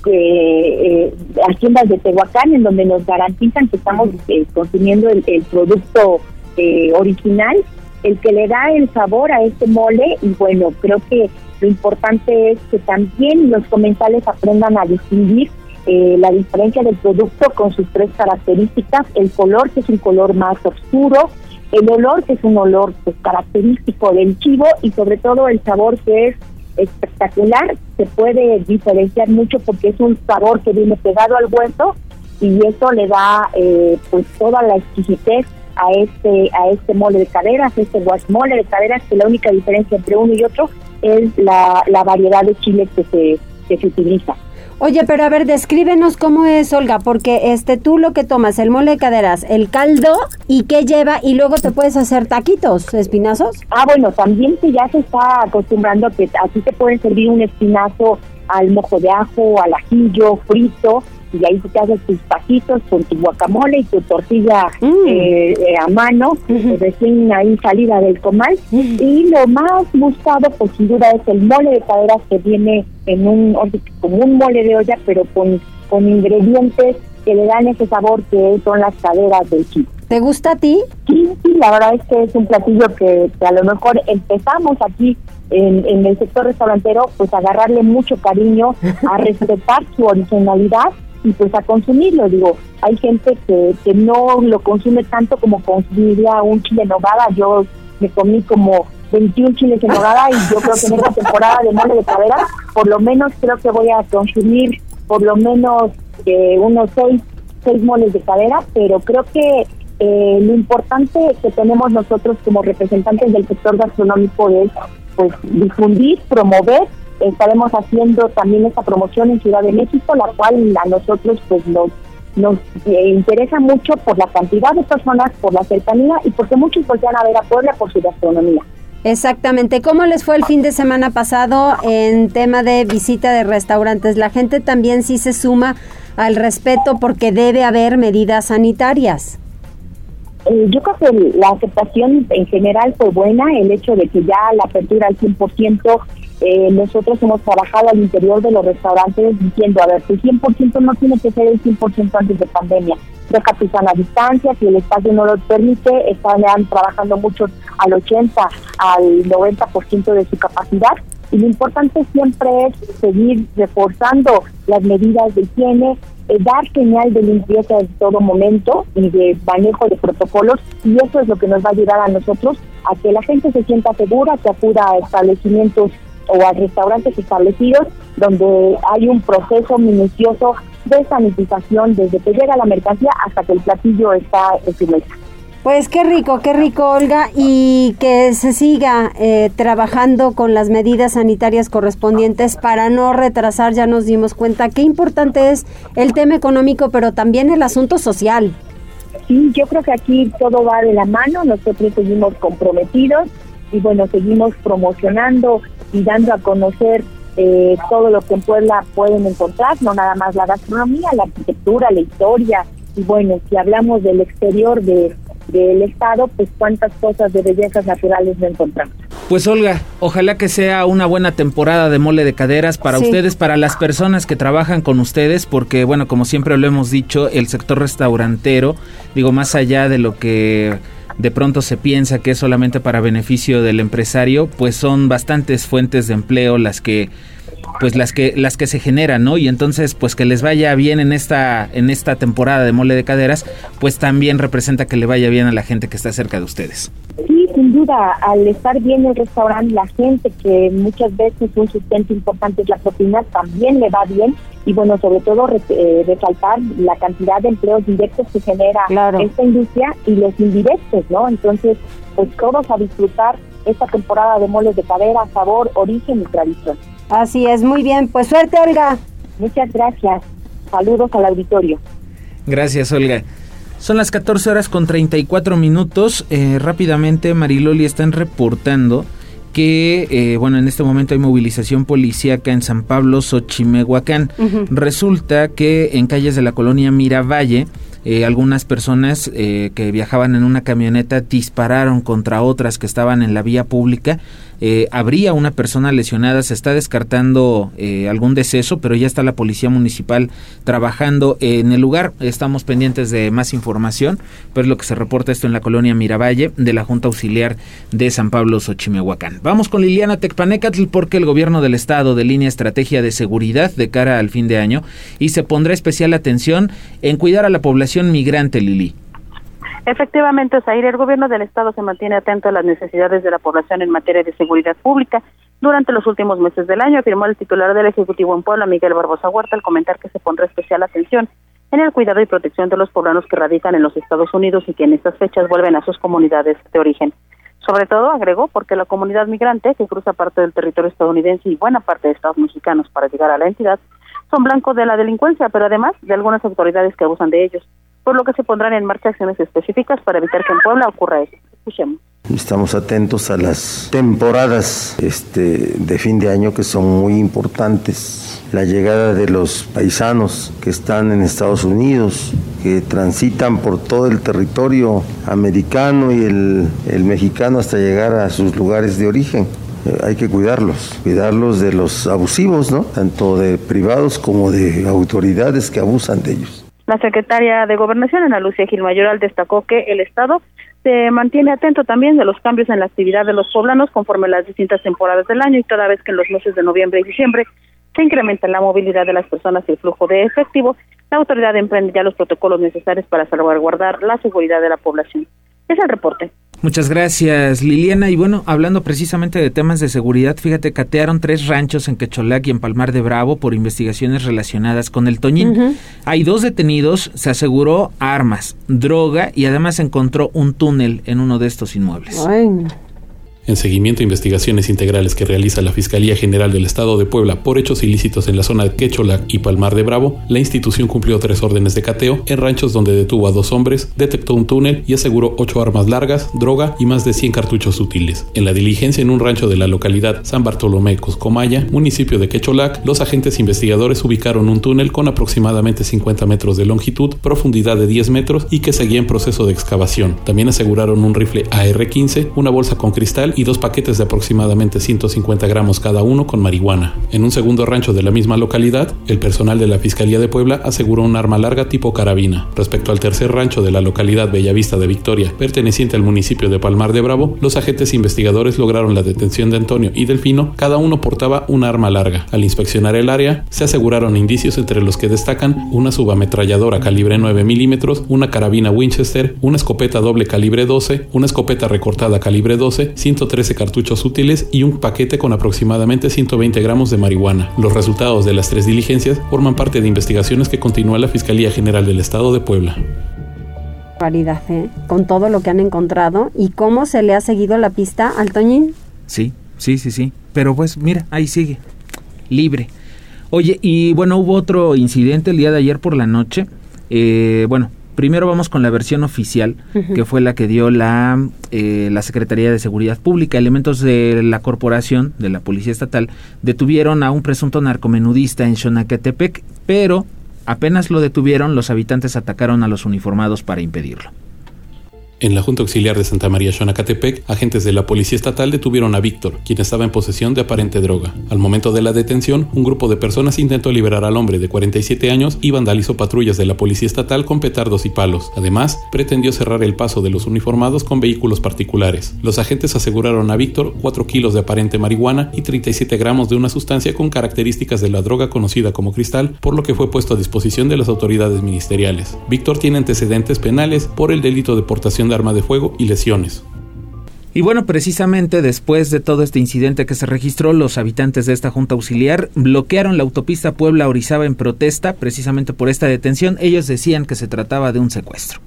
eh, haciendas de Tehuacán, en donde nos garantizan que estamos eh, consumiendo el, el producto eh, original, el que le da el sabor a este mole. Y bueno, creo que lo importante es que también los comensales aprendan a distinguir eh, la diferencia del producto con sus tres características, el color que es un color más oscuro, el olor que es un olor pues, característico del chivo y sobre todo el sabor que es espectacular, se puede diferenciar mucho porque es un sabor que viene pegado al hueso y eso le da eh, pues toda la exquisitez a este a este mole de caderas, este guasmole de caderas, que la única diferencia entre uno y otro es la, la variedad de chile que se, que se utiliza. Oye, pero a ver, descríbenos cómo es, Olga, porque este tú lo que tomas, el mole de caderas, el caldo y qué lleva y luego te puedes hacer taquitos, espinazos. Ah, bueno, también que ya se está acostumbrando que así te pueden servir un espinazo al mojo de ajo, al ajillo, frito, y ahí te haces tus pasitos con tu guacamole y tu tortilla mm. eh, eh, a mano, recién ahí salida del comal. Y lo más buscado, pues sin duda, es el mole de caderas que viene en un, como un mole de olla, pero con, con ingredientes que le dan ese sabor que son las caderas del chico. ¿Te gusta a ti? Sí, sí, la verdad es que es un platillo que, a lo mejor empezamos aquí en, en, el sector restaurantero, pues agarrarle mucho cariño, a respetar su originalidad y pues a consumirlo. Digo, hay gente que, que no lo consume tanto como consumiría un chile en nogada. Yo me comí como 21 chiles en nogada y yo creo que en esta temporada de mole de cadera, por lo menos creo que voy a consumir por lo menos eh, unos seis, seis moles de cadera, pero creo que eh, lo importante que tenemos nosotros como representantes del sector gastronómico es pues difundir, promover estaremos haciendo también esta promoción en Ciudad de México, la cual a nosotros pues nos nos eh, interesa mucho por la cantidad de personas, por la cercanía y porque muchos voltean a ver a Puebla por su gastronomía. Exactamente. ¿Cómo les fue el fin de semana pasado en tema de visita de restaurantes? La gente también sí se suma al respeto porque debe haber medidas sanitarias. Eh, yo creo que la aceptación en general fue buena, el hecho de que ya la apertura al 100% eh, nosotros hemos trabajado al interior de los restaurantes diciendo, a ver, el 100% no tiene que ser el 100% antes de pandemia. Deja tu sana distancia, si el espacio no lo permite, están trabajando muchos al 80, al 90% de su capacidad. Y lo importante siempre es seguir reforzando las medidas de higiene, eh, dar señal de limpieza en todo momento y de manejo de protocolos y eso es lo que nos va a ayudar a nosotros a que la gente se sienta segura, que acuda a establecimientos o a restaurantes establecidos donde hay un proceso minucioso de sanitización desde que llega la mercancía hasta que el platillo está en su mesa. Pues qué rico, qué rico, Olga, y que se siga eh, trabajando con las medidas sanitarias correspondientes para no retrasar, ya nos dimos cuenta qué importante es el tema económico, pero también el asunto social. Sí, yo creo que aquí todo va de la mano, nosotros seguimos comprometidos y bueno, seguimos promocionando y dando a conocer eh, todo lo que en Puebla pueden encontrar, no nada más la gastronomía, la arquitectura, la historia, y bueno, si hablamos del exterior de, del estado, pues cuántas cosas de bellezas naturales no encontramos. Pues Olga, ojalá que sea una buena temporada de mole de caderas para ustedes, para las personas que trabajan con ustedes, porque bueno, como siempre lo hemos dicho, el sector restaurantero, digo, más allá de lo que de pronto se piensa que es solamente para beneficio del empresario, pues son bastantes fuentes de empleo las que pues las que las que se generan, ¿no? Y entonces pues que les vaya bien en esta en esta temporada de mole de caderas, pues también representa que le vaya bien a la gente que está cerca de ustedes. Sin duda, al estar bien el restaurante, la gente que muchas veces un sustento importante es la propina, también le va bien y bueno, sobre todo eh, resaltar la cantidad de empleos directos que genera esta industria y los indirectos, ¿no? Entonces, pues todos a disfrutar esta temporada de moles de cadera, sabor, origen y tradición. Así es, muy bien. Pues suerte, Olga. Muchas gracias. Saludos al auditorio. Gracias, Olga. Son las 14 horas con 34 minutos. Eh, rápidamente, Mariloli están reportando que, eh, bueno, en este momento hay movilización policíaca en San Pablo, Xochimehuacán. Resulta que en calles de la colonia Miravalle, eh, algunas personas eh, que viajaban en una camioneta dispararon contra otras que estaban en la vía pública eh, habría una persona lesionada, se está descartando eh, algún deceso, pero ya está la policía municipal trabajando en el lugar. Estamos pendientes de más información, pero lo que se reporta esto en la colonia Miravalle de la Junta Auxiliar de San Pablo Xochimehuacán. Vamos con Liliana Tecpanecatl porque el gobierno del estado delinea estrategia de seguridad de cara al fin de año y se pondrá especial atención en cuidar a la población migrante, Lili. Efectivamente, Zaire, el gobierno del estado se mantiene atento a las necesidades de la población en materia de seguridad pública. Durante los últimos meses del año, afirmó el titular del Ejecutivo en Puebla, Miguel Barbosa Huerta, al comentar que se pondrá especial atención en el cuidado y protección de los poblanos que radican en los Estados Unidos y que en estas fechas vuelven a sus comunidades de origen. Sobre todo, agregó, porque la comunidad migrante, que cruza parte del territorio estadounidense y buena parte de estados mexicanos para llegar a la entidad, son blancos de la delincuencia, pero además de algunas autoridades que abusan de ellos por lo que se pondrán en marcha acciones específicas para evitar que en Puebla ocurra eso. Escuchemos. Estamos atentos a las temporadas este, de fin de año que son muy importantes. La llegada de los paisanos que están en Estados Unidos, que transitan por todo el territorio americano y el, el mexicano hasta llegar a sus lugares de origen eh, hay que cuidarlos, cuidarlos de los abusivos, ¿no? Tanto de privados como de autoridades que abusan de ellos. La secretaria de Gobernación, Ana Lucía Gil Mayoral, destacó que el Estado se mantiene atento también de los cambios en la actividad de los poblanos conforme las distintas temporadas del año y toda vez que en los meses de noviembre y diciembre se incrementa la movilidad de las personas y el flujo de efectivo, la autoridad emprende ya los protocolos necesarios para salvaguardar la seguridad de la población. Es el reporte. Muchas gracias, Liliana. Y bueno, hablando precisamente de temas de seguridad, fíjate, catearon tres ranchos en Quecholac y en Palmar de Bravo por investigaciones relacionadas con el Toñín. Hay dos detenidos, se aseguró armas, droga y además se encontró un túnel en uno de estos inmuebles. Ay. En seguimiento a investigaciones integrales que realiza la Fiscalía General del Estado de Puebla por hechos ilícitos en la zona de Quecholac y Palmar de Bravo, la institución cumplió tres órdenes de cateo en ranchos donde detuvo a dos hombres, detectó un túnel y aseguró ocho armas largas, droga y más de 100 cartuchos útiles. En la diligencia en un rancho de la localidad San Bartolomé Coscomaya, municipio de Quecholac, los agentes investigadores ubicaron un túnel con aproximadamente 50 metros de longitud, profundidad de 10 metros y que seguía en proceso de excavación. También aseguraron un rifle AR-15, una bolsa con cristal y dos paquetes de aproximadamente 150 gramos cada uno con marihuana. En un segundo rancho de la misma localidad, el personal de la Fiscalía de Puebla aseguró un arma larga tipo carabina. Respecto al tercer rancho de la localidad Bellavista de Victoria, perteneciente al municipio de Palmar de Bravo, los agentes investigadores lograron la detención de Antonio y Delfino, cada uno portaba un arma larga. Al inspeccionar el área, se aseguraron indicios entre los que destacan una subametralladora calibre 9 milímetros, una carabina Winchester, una escopeta doble calibre 12, una escopeta recortada calibre 12, 13 cartuchos útiles y un paquete con aproximadamente 120 gramos de marihuana. Los resultados de las tres diligencias forman parte de investigaciones que continúa la Fiscalía General del Estado de Puebla. Paridad, ¿eh? Con todo lo que han encontrado y cómo se le ha seguido la pista al Toñín. Sí, sí, sí, sí. Pero pues mira, ahí sigue, libre. Oye, y bueno, hubo otro incidente el día de ayer por la noche. Eh, bueno, Primero vamos con la versión oficial, que fue la que dio la, eh, la Secretaría de Seguridad Pública. Elementos de la corporación, de la Policía Estatal, detuvieron a un presunto narcomenudista en Xonacatepec, pero apenas lo detuvieron, los habitantes atacaron a los uniformados para impedirlo. En la Junta Auxiliar de Santa María Xonacatepec, agentes de la Policía Estatal detuvieron a Víctor, quien estaba en posesión de aparente droga. Al momento de la detención, un grupo de personas intentó liberar al hombre de 47 años y vandalizó patrullas de la Policía Estatal con petardos y palos. Además, pretendió cerrar el paso de los uniformados con vehículos particulares. Los agentes aseguraron a Víctor 4 kilos de aparente marihuana y 37 gramos de una sustancia con características de la droga conocida como cristal, por lo que fue puesto a disposición de las autoridades ministeriales. Víctor tiene antecedentes penales por el delito de portación de de fuego y lesiones. Y bueno, precisamente después de todo este incidente que se registró, los habitantes de esta Junta Auxiliar bloquearon la autopista Puebla-Orizaba en protesta precisamente por esta detención. Ellos decían que se trataba de un secuestro.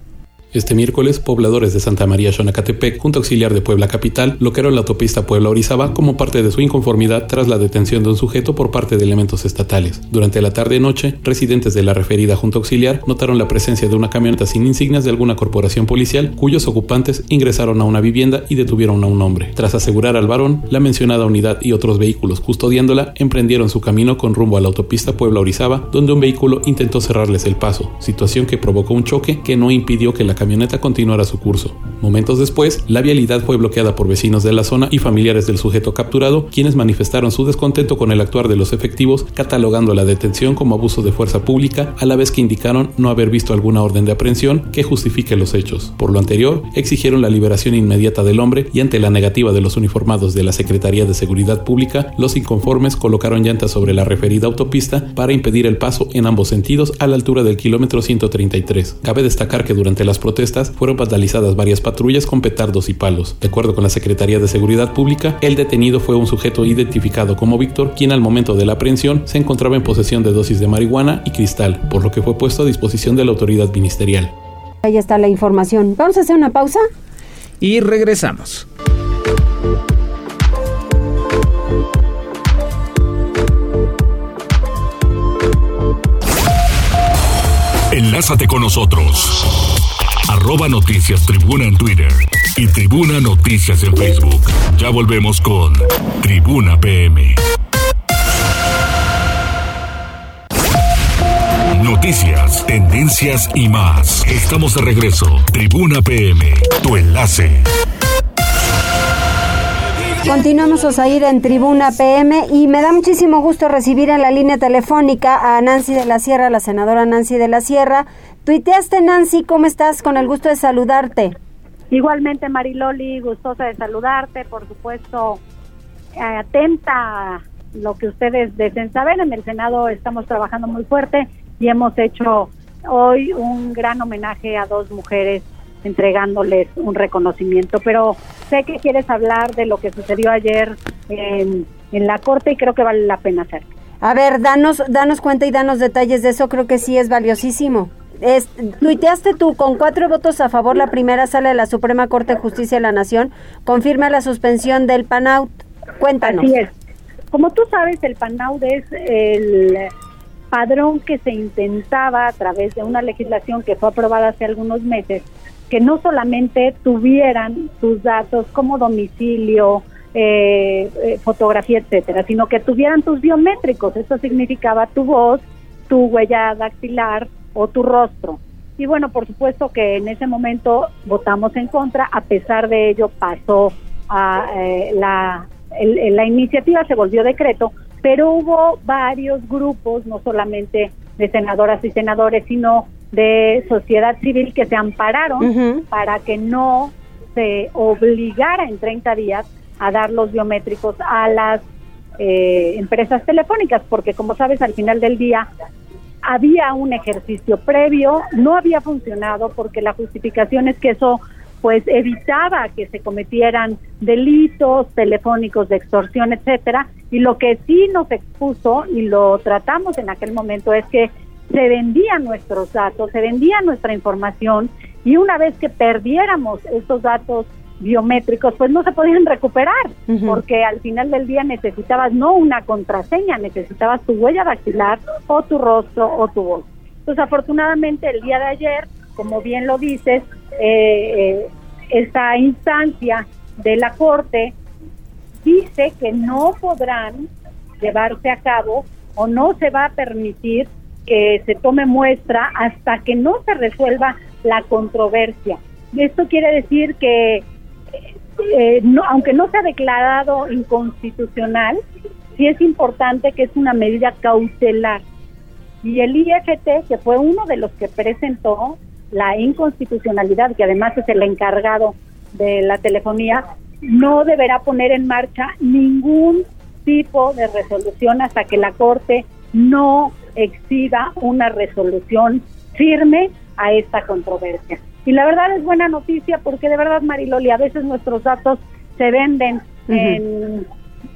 Este miércoles, pobladores de Santa María Xonacatepec, junto auxiliar de Puebla Capital, bloquearon la autopista Puebla-Orizaba como parte de su inconformidad tras la detención de un sujeto por parte de elementos estatales. Durante la tarde y noche, residentes de la referida junta auxiliar notaron la presencia de una camioneta sin insignias de alguna corporación policial, cuyos ocupantes ingresaron a una vivienda y detuvieron a un hombre. Tras asegurar al varón, la mencionada unidad y otros vehículos custodiándola emprendieron su camino con rumbo a la autopista Puebla-Orizaba, donde un vehículo intentó cerrarles el paso, situación que provocó un choque que no impidió que la camioneta continuara su curso. Momentos después, la vialidad fue bloqueada por vecinos de la zona y familiares del sujeto capturado, quienes manifestaron su descontento con el actuar de los efectivos, catalogando la detención como abuso de fuerza pública, a la vez que indicaron no haber visto alguna orden de aprehensión que justifique los hechos. Por lo anterior, exigieron la liberación inmediata del hombre y ante la negativa de los uniformados de la Secretaría de Seguridad Pública, los inconformes colocaron llantas sobre la referida autopista para impedir el paso en ambos sentidos a la altura del kilómetro 133. Cabe destacar que durante las protestas fueron vandalizadas varias patrullas con petardos y palos. De acuerdo con la Secretaría de Seguridad Pública, el detenido fue un sujeto identificado como Víctor, quien al momento de la aprehensión se encontraba en posesión de dosis de marihuana y cristal, por lo que fue puesto a disposición de la autoridad ministerial. Ahí está la información. Vamos a hacer una pausa. Y regresamos. Enlázate con nosotros arroba noticias tribuna en Twitter y tribuna noticias en Facebook. Ya volvemos con Tribuna PM. Noticias, tendencias y más. Estamos de regreso. Tribuna PM, tu enlace. Continuamos ir en Tribuna PM y me da muchísimo gusto recibir en la línea telefónica a Nancy de la Sierra, la senadora Nancy de la Sierra, Tuiteaste, Nancy, ¿cómo estás? Con el gusto de saludarte. Igualmente, Mariloli, gustosa de saludarte, por supuesto, atenta a lo que ustedes deseen saber. En el Senado estamos trabajando muy fuerte y hemos hecho hoy un gran homenaje a dos mujeres entregándoles un reconocimiento. Pero sé que quieres hablar de lo que sucedió ayer en, en la Corte y creo que vale la pena hacerlo. A ver, danos, danos cuenta y danos detalles de eso, creo que sí es valiosísimo. Es, tuiteaste tú con cuatro votos a favor la primera sala de la Suprema Corte de Justicia de la Nación confirma la suspensión del PANAUT. Cuéntanos. Así es. Como tú sabes, el PANAUT es el padrón que se intentaba a través de una legislación que fue aprobada hace algunos meses, que no solamente tuvieran tus datos como domicilio, eh, eh, fotografía, etcétera, sino que tuvieran tus biométricos. Eso significaba tu voz, tu huella dactilar, o tu rostro. Y bueno, por supuesto que en ese momento votamos en contra, a pesar de ello pasó a eh, la, la iniciativa, se volvió decreto, pero hubo varios grupos, no solamente de senadoras y senadores, sino de sociedad civil que se ampararon para que no se obligara en 30 días a dar los biométricos a las eh, empresas telefónicas, porque como sabes, al final del día había un ejercicio previo, no había funcionado porque la justificación es que eso pues evitaba que se cometieran delitos telefónicos de extorsión, etcétera, y lo que sí nos expuso y lo tratamos en aquel momento es que se vendían nuestros datos, se vendía nuestra información y una vez que perdiéramos estos datos biométricos, pues no se podían recuperar, porque al final del día necesitabas no una contraseña, necesitabas tu huella dactilar o tu rostro o tu voz. Entonces, afortunadamente, el día de ayer, como bien lo dices, eh, eh, esta instancia de la Corte dice que no podrán llevarse a cabo o no se va a permitir que se tome muestra hasta que no se resuelva la controversia. Esto quiere decir que eh, no, aunque no se ha declarado inconstitucional, sí es importante que es una medida cautelar. Y el IFT, que fue uno de los que presentó la inconstitucionalidad, que además es el encargado de la telefonía, no deberá poner en marcha ningún tipo de resolución hasta que la Corte no exida una resolución firme a esta controversia. Y la verdad es buena noticia porque de verdad, Mariloli, a veces nuestros datos se venden en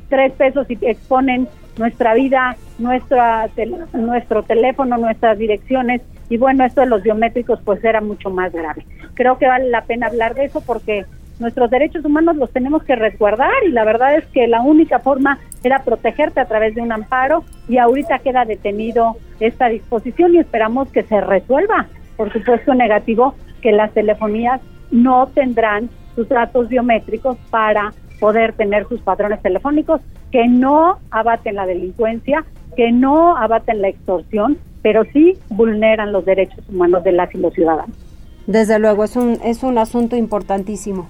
tres pesos y exponen nuestra vida, nuestra, nuestro teléfono, nuestras direcciones y bueno, esto de los biométricos pues era mucho más grave. Creo que vale la pena hablar de eso porque nuestros derechos humanos los tenemos que resguardar y la verdad es que la única forma era protegerte a través de un amparo y ahorita queda detenido esta disposición y esperamos que se resuelva. Por supuesto negativo que las telefonías no tendrán sus datos biométricos para poder tener sus patrones telefónicos que no abaten la delincuencia, que no abaten la extorsión, pero sí vulneran los derechos humanos de las y los ciudadanos. Desde luego, es un, es un asunto importantísimo.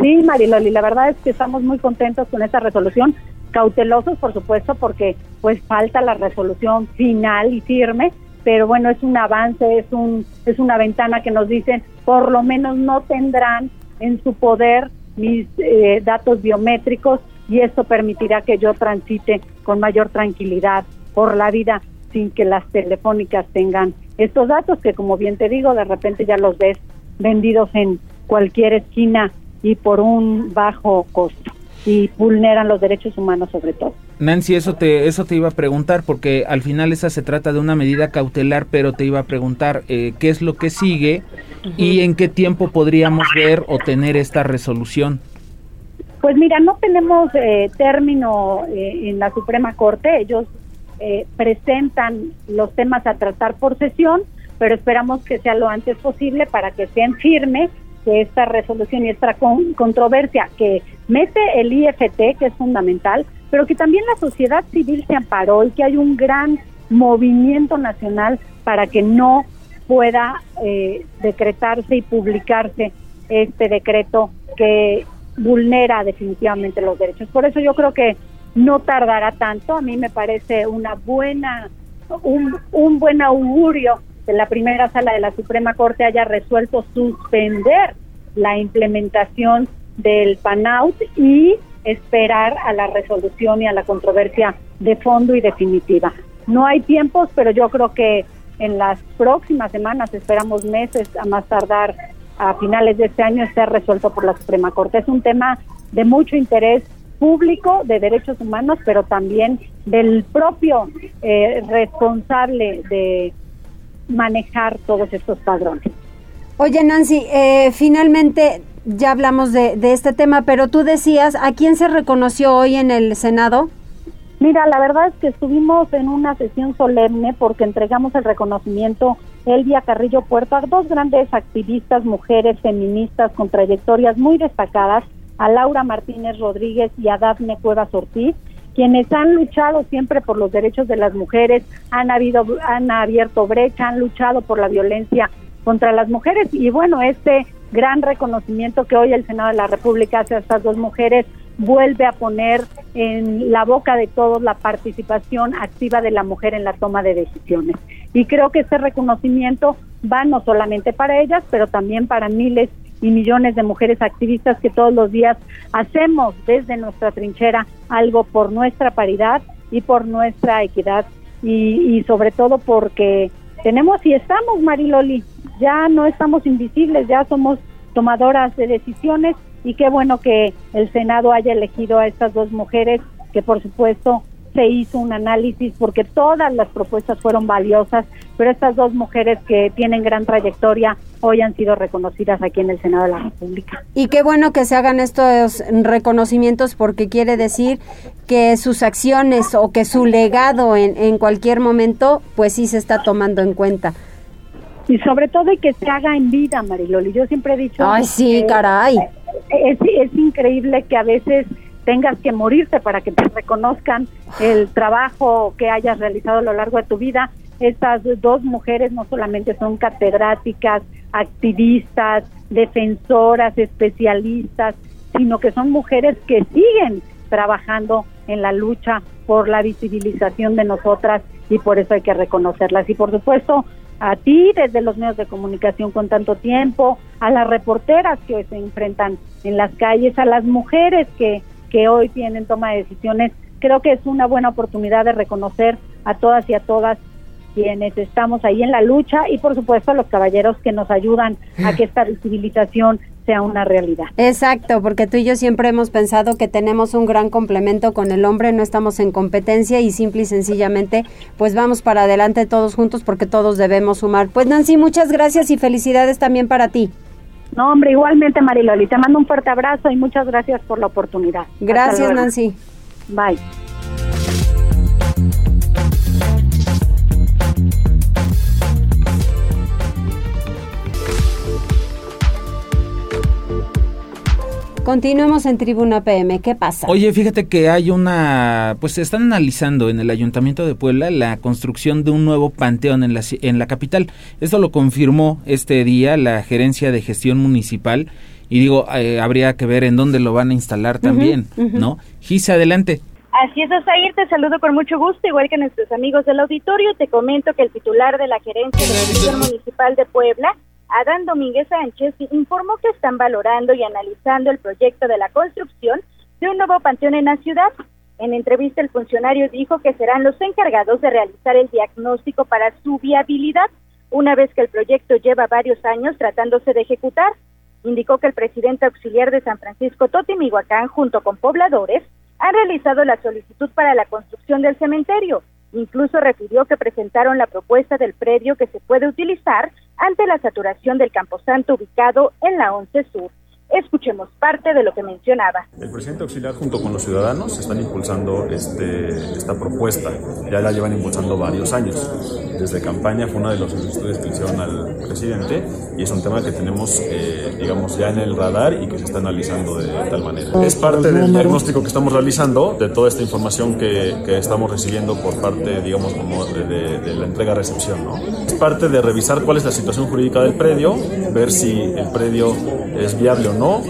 Sí, Mariloli, la verdad es que estamos muy contentos con esta resolución, cautelosos por supuesto porque pues falta la resolución final y firme, pero bueno, es un avance, es un es una ventana que nos dicen por lo menos no tendrán en su poder mis eh, datos biométricos y esto permitirá que yo transite con mayor tranquilidad por la vida sin que las telefónicas tengan estos datos que como bien te digo, de repente ya los ves vendidos en cualquier esquina y por un bajo costo y vulneran los derechos humanos sobre todo. Nancy, eso te eso te iba a preguntar porque al final esa se trata de una medida cautelar, pero te iba a preguntar eh, qué es lo que sigue y en qué tiempo podríamos ver o tener esta resolución. Pues mira, no tenemos eh, término eh, en la Suprema Corte, ellos presentan los temas a tratar por sesión, pero esperamos que sea lo antes posible para que sean firmes que esta resolución y esta controversia que mete el IFT, que es fundamental, pero que también la sociedad civil se amparó y que hay un gran movimiento nacional para que no pueda eh, decretarse y publicarse este decreto que vulnera definitivamente los derechos. Por eso yo creo que no tardará tanto. A mí me parece una buena, un, un buen augurio la primera sala de la Suprema Corte haya resuelto suspender la implementación del PANAUT y esperar a la resolución y a la controversia de fondo y definitiva. No hay tiempos, pero yo creo que en las próximas semanas, esperamos meses, a más tardar a finales de este año, esté resuelto por la Suprema Corte. Es un tema de mucho interés público de derechos humanos, pero también del propio eh, responsable de manejar todos estos padrones. Oye, Nancy, eh, finalmente ya hablamos de, de, este tema, pero tú decías, ¿a quién se reconoció hoy en el Senado? Mira, la verdad es que estuvimos en una sesión solemne porque entregamos el reconocimiento Elvia Carrillo Puerto a dos grandes activistas, mujeres feministas con trayectorias muy destacadas, a Laura Martínez Rodríguez y a Dafne Cuevas Ortiz, quienes han luchado siempre por los derechos de las mujeres, han habido, han abierto brecha, han luchado por la violencia contra las mujeres y bueno, este gran reconocimiento que hoy el Senado de la República hace a estas dos mujeres vuelve a poner en la boca de todos la participación activa de la mujer en la toma de decisiones. Y creo que este reconocimiento va no solamente para ellas, pero también para miles y millones de mujeres activistas que todos los días hacemos desde nuestra trinchera algo por nuestra paridad y por nuestra equidad. Y, y sobre todo porque tenemos y estamos, Mariloli, ya no estamos invisibles, ya somos tomadoras de decisiones y qué bueno que el Senado haya elegido a estas dos mujeres que por supuesto se hizo un análisis porque todas las propuestas fueron valiosas, pero estas dos mujeres que tienen gran trayectoria hoy han sido reconocidas aquí en el Senado de la República. Y qué bueno que se hagan estos reconocimientos porque quiere decir que sus acciones o que su legado en, en cualquier momento pues sí se está tomando en cuenta. Y sobre todo y que se haga en vida, Mariloli. Yo siempre he dicho... Ay, sí, caray. Es, es increíble que a veces tengas que morirte para que te reconozcan el trabajo que hayas realizado a lo largo de tu vida. Estas dos mujeres no solamente son catedráticas, activistas, defensoras, especialistas, sino que son mujeres que siguen trabajando en la lucha por la visibilización de nosotras y por eso hay que reconocerlas. Y por supuesto, a ti desde los medios de comunicación con tanto tiempo, a las reporteras que hoy se enfrentan en las calles, a las mujeres que que hoy tienen toma de decisiones, creo que es una buena oportunidad de reconocer a todas y a todas quienes estamos ahí en la lucha y por supuesto a los caballeros que nos ayudan a que esta visibilización sea una realidad. Exacto, porque tú y yo siempre hemos pensado que tenemos un gran complemento con el hombre, no estamos en competencia y simple y sencillamente pues vamos para adelante todos juntos porque todos debemos sumar. Pues Nancy, muchas gracias y felicidades también para ti. No, hombre, igualmente Mariloli, te mando un fuerte abrazo y muchas gracias por la oportunidad. Gracias, Nancy. Bye. Continuemos en Tribuna PM. ¿Qué pasa? Oye, fíjate que hay una, pues se están analizando en el Ayuntamiento de Puebla la construcción de un nuevo panteón en la, en la capital. Esto lo confirmó este día la Gerencia de Gestión Municipal y digo, eh, habría que ver en dónde lo van a instalar también, ¿no? Gisa, adelante. Así es, Osair, te saludo con mucho gusto, igual que nuestros amigos del auditorio. Te comento que el titular de la Gerencia de Gestión Municipal de Puebla Adán Domínguez Sánchez informó que están valorando y analizando el proyecto de la construcción de un nuevo panteón en la ciudad. En entrevista el funcionario dijo que serán los encargados de realizar el diagnóstico para su viabilidad, una vez que el proyecto lleva varios años tratándose de ejecutar. Indicó que el presidente auxiliar de San Francisco Totimihuacán, junto con pobladores, han realizado la solicitud para la construcción del cementerio. Incluso refirió que presentaron la propuesta del predio que se puede utilizar ante la saturación del Camposanto ubicado en la 11 Sur. Escuchemos parte de lo que mencionaba. El presidente auxiliar junto con los ciudadanos están impulsando este, esta propuesta. Ya la llevan impulsando varios años. Desde campaña fue una de los estudios que hicieron al presidente y es un tema que tenemos, eh, digamos, ya en el radar y que se está analizando de tal manera. Es parte del diagnóstico que estamos realizando de toda esta información que, que estamos recibiendo por parte, digamos, como de, de la entrega-recepción. ¿no? Es parte de revisar cuál es la situación jurídica del predio, ver si el predio es viable o no no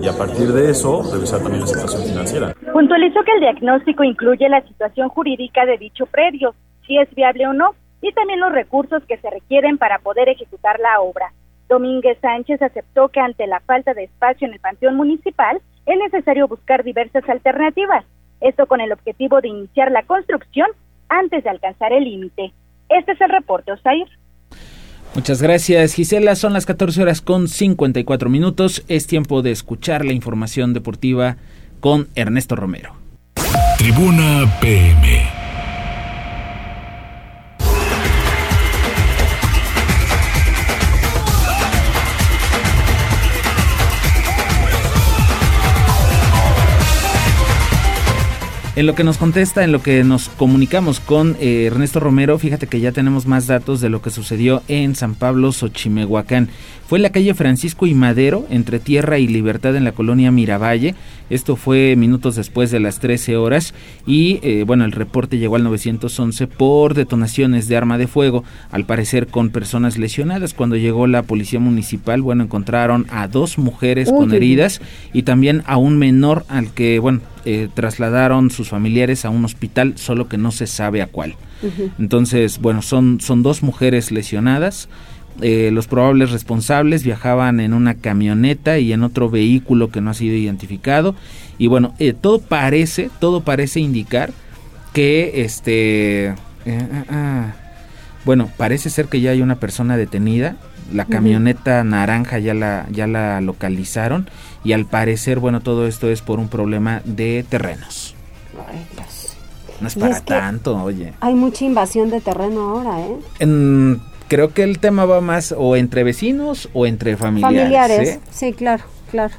y a partir de eso revisar también la situación financiera. Puntualizó que el diagnóstico incluye la situación jurídica de dicho predio, si es viable o no, y también los recursos que se requieren para poder ejecutar la obra. Domínguez Sánchez aceptó que ante la falta de espacio en el Panteón Municipal es necesario buscar diversas alternativas, esto con el objetivo de iniciar la construcción antes de alcanzar el límite. Este es el reporte, Osair. Muchas gracias Gisela, son las 14 horas con 54 minutos, es tiempo de escuchar la información deportiva con Ernesto Romero. Tribuna PM. En lo que nos contesta, en lo que nos comunicamos con eh, Ernesto Romero, fíjate que ya tenemos más datos de lo que sucedió en San Pablo, Xochimehuacán. Fue en la calle Francisco y Madero, entre Tierra y Libertad en la colonia Miravalle. Esto fue minutos después de las 13 horas y eh, bueno, el reporte llegó al 911 por detonaciones de arma de fuego, al parecer con personas lesionadas. Cuando llegó la policía municipal, bueno, encontraron a dos mujeres con heridas y también a un menor al que, bueno, eh, trasladaron sus familiares a un hospital, solo que no se sabe a cuál. Entonces, bueno, son, son dos mujeres lesionadas. Eh, los probables responsables viajaban en una camioneta y en otro vehículo que no ha sido identificado. Y bueno, eh, todo parece, todo parece indicar que este... Ah, ah, bueno, parece ser que ya hay una persona detenida. La camioneta naranja ya la, ya la localizaron y al parecer, bueno, todo esto es por un problema de terrenos. No es para tanto, oye. Hay mucha invasión de terreno ahora, ¿eh? En, creo que el tema va más o entre vecinos o entre familiares. Familiares, ¿eh? sí, claro, claro.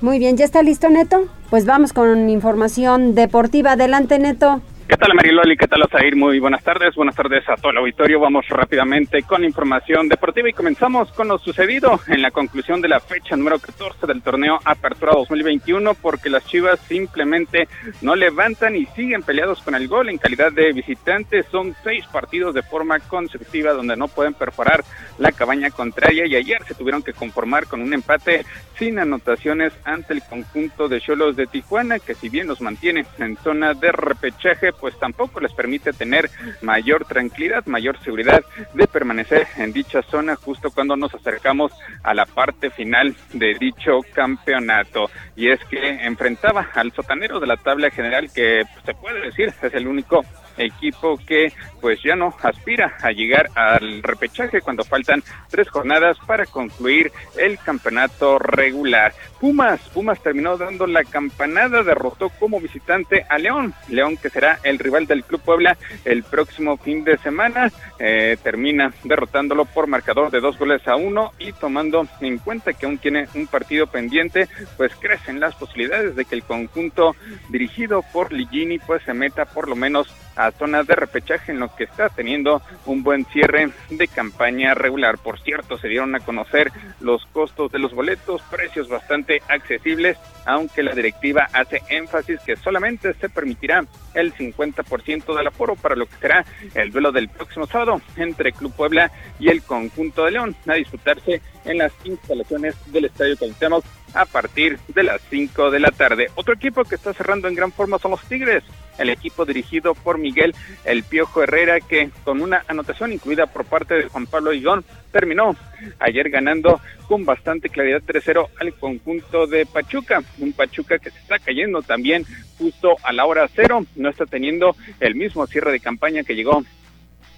Muy bien, ¿ya está listo Neto? Pues vamos con información deportiva. Adelante Neto. ¿Qué tal Mariloli? ¿Qué tal Osair? Muy buenas tardes. Buenas tardes a todo el auditorio. Vamos rápidamente con información deportiva y comenzamos con lo sucedido en la conclusión de la fecha número 14 del torneo Apertura 2021 porque las Chivas simplemente no levantan y siguen peleados con el gol en calidad de visitantes. Son seis partidos de forma consecutiva donde no pueden perforar la cabaña contraria y ayer se tuvieron que conformar con un empate sin anotaciones ante el conjunto de Cholos de Tijuana que si bien los mantiene en zona de repechaje pues tampoco les permite tener mayor tranquilidad, mayor seguridad de permanecer en dicha zona justo cuando nos acercamos a la parte final de dicho campeonato. Y es que enfrentaba al sotanero de la tabla general que pues, se puede decir es el único equipo que pues ya no aspira a llegar al repechaje cuando faltan tres jornadas para concluir el campeonato regular. Pumas, Pumas terminó dando la campanada, derrotó como visitante a León, León que será el rival del Club Puebla el próximo fin de semana, eh, termina derrotándolo por marcador de dos goles a uno y tomando en cuenta que aún tiene un partido pendiente, pues crecen las posibilidades de que el conjunto dirigido por Ligini pues se meta por lo menos a zonas de repechaje en lo que está teniendo un buen cierre de campaña regular. Por cierto, se dieron a conocer los costos de los boletos, precios bastante accesibles, aunque la directiva hace énfasis que solamente se permitirá el 50% del aforo para lo que será el duelo del próximo sábado entre Club Puebla y el conjunto de León, a disputarse en las instalaciones del Estadio Cuauhtémoc a partir de las 5 de la tarde. Otro equipo que está cerrando en gran forma son los Tigres, el equipo dirigido por Miguel El Piojo Herrera, que con una anotación incluida por parte de Juan Pablo Higuón, terminó ayer ganando con bastante claridad 3-0 al conjunto de Pachuca, un Pachuca que se está cayendo también justo a la hora cero, no está teniendo el mismo cierre de campaña que llegó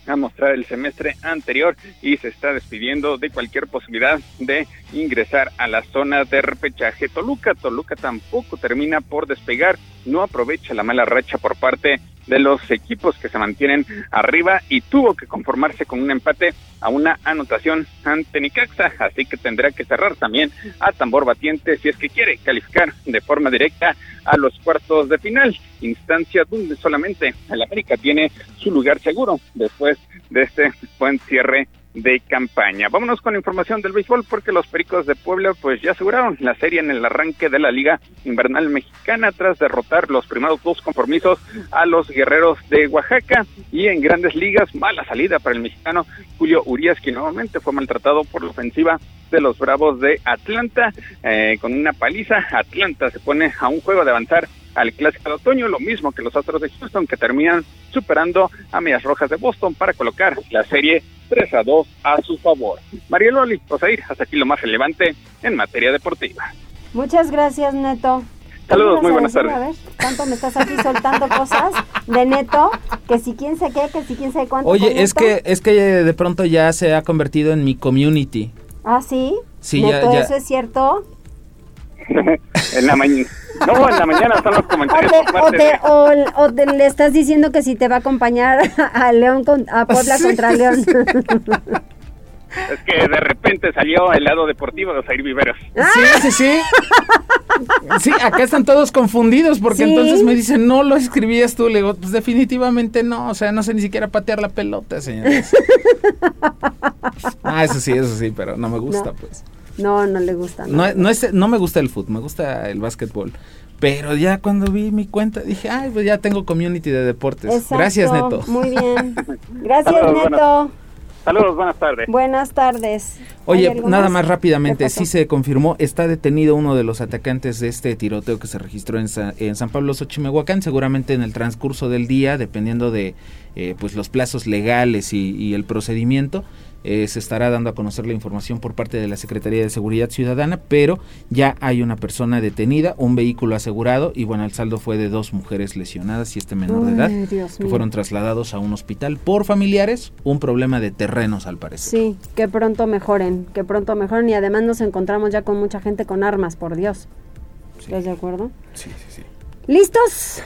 a mostrar el semestre anterior y se está despidiendo de cualquier posibilidad de ingresar a la zona de repechaje. Toluca, Toluca tampoco termina por despegar, no aprovecha la mala racha por parte de los equipos que se mantienen arriba y tuvo que conformarse con un empate a una anotación ante Nicaxa, así que tendrá que cerrar también a tambor batiente si es que quiere calificar de forma directa a los cuartos de final, instancia donde solamente el América tiene su lugar seguro después de este buen cierre de campaña. Vámonos con información del béisbol porque los Pericos de Puebla pues ya aseguraron la serie en el arranque de la Liga Invernal Mexicana tras derrotar los primeros dos compromisos a los Guerreros de Oaxaca y en Grandes Ligas mala salida para el mexicano Julio Urias que nuevamente fue maltratado por la ofensiva de los Bravos de Atlanta eh, con una paliza. Atlanta se pone a un juego de avanzar al Clásico de Otoño, lo mismo que los Astros de Houston que terminan superando a Medias Rojas de Boston para colocar la serie 3 a 2 a su favor. María Loli, ir hasta aquí lo más relevante en materia deportiva. Muchas gracias, Neto. Saludos, muy buenas tardes. A ver, tanto me estás aquí soltando cosas de Neto, que si quién sé qué, que si quién sabe cuánto. Oye, es que es que de pronto ya se ha convertido en mi community. ¿Ah, sí? Sí, Neto, ya, ¿eso es cierto? en la mañana. No, en la mañana están los comentarios. O, le estás diciendo que si te va a acompañar a León con, a Puebla contra León. Es que de repente salió el lado deportivo de Osair Viveros. Sí, sí, sí. Sí, acá están todos confundidos porque entonces me dicen, no lo escribías tú. Le digo, pues definitivamente no. O sea, no sé ni siquiera patear la pelota, señores. ah, eso sí, eso sí, pero no me gusta, pues. No, no le gusta. No, no, es, no me gusta el fútbol, me gusta el básquetbol. Pero ya cuando vi mi cuenta dije, ay, pues ya tengo community de deportes. Gracias, Neto. Muy bien. Gracias, Neto. Saludos, buenas tardes. Buenas tardes. Oye, nada más rápidamente, sí se confirmó, está detenido uno de los atacantes de este tiroteo que se registró en, en San Pablo Xochimehuacán, seguramente en el transcurso del día, dependiendo de eh, pues los plazos legales y, y el procedimiento, eh, se estará dando a conocer la información por parte de la Secretaría de Seguridad Ciudadana, pero ya hay una persona detenida, un vehículo asegurado y bueno, el saldo fue de dos mujeres lesionadas y este menor de edad que fueron trasladados a un hospital por familiares, un problema de terrenos al parecer. Sí, que pronto mejoren, que pronto mejoren y además nos encontramos ya con mucha gente con armas, por Dios. ¿Estás de acuerdo? Sí, sí, sí. ¿Listos?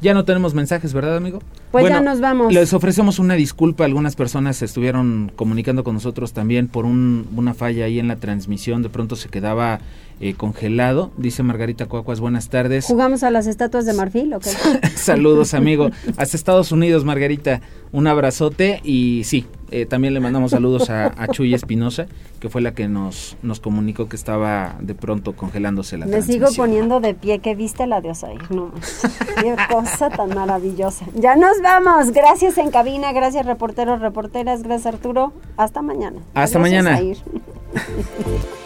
Ya no tenemos mensajes, ¿verdad, amigo? Pues ya nos vamos. Les ofrecemos una disculpa. Algunas personas estuvieron comunicando con nosotros también por una falla ahí en la transmisión. De pronto se quedaba eh, congelado. Dice Margarita Cuacuas, buenas tardes. ¿Jugamos a las estatuas de marfil o qué? Saludos, amigo. Hasta Estados Unidos, Margarita. Un abrazote y sí, eh, también le mandamos saludos a, Chuy Espinosa, que fue la que nos, nos comunicó que estaba de pronto congelándose la Me sigo poniendo de pie, que viste la de Osair, no. Qué cosa tan maravillosa. Ya nos vamos. Gracias en cabina, gracias reporteros, reporteras, gracias Arturo. Hasta mañana. Hasta mañana.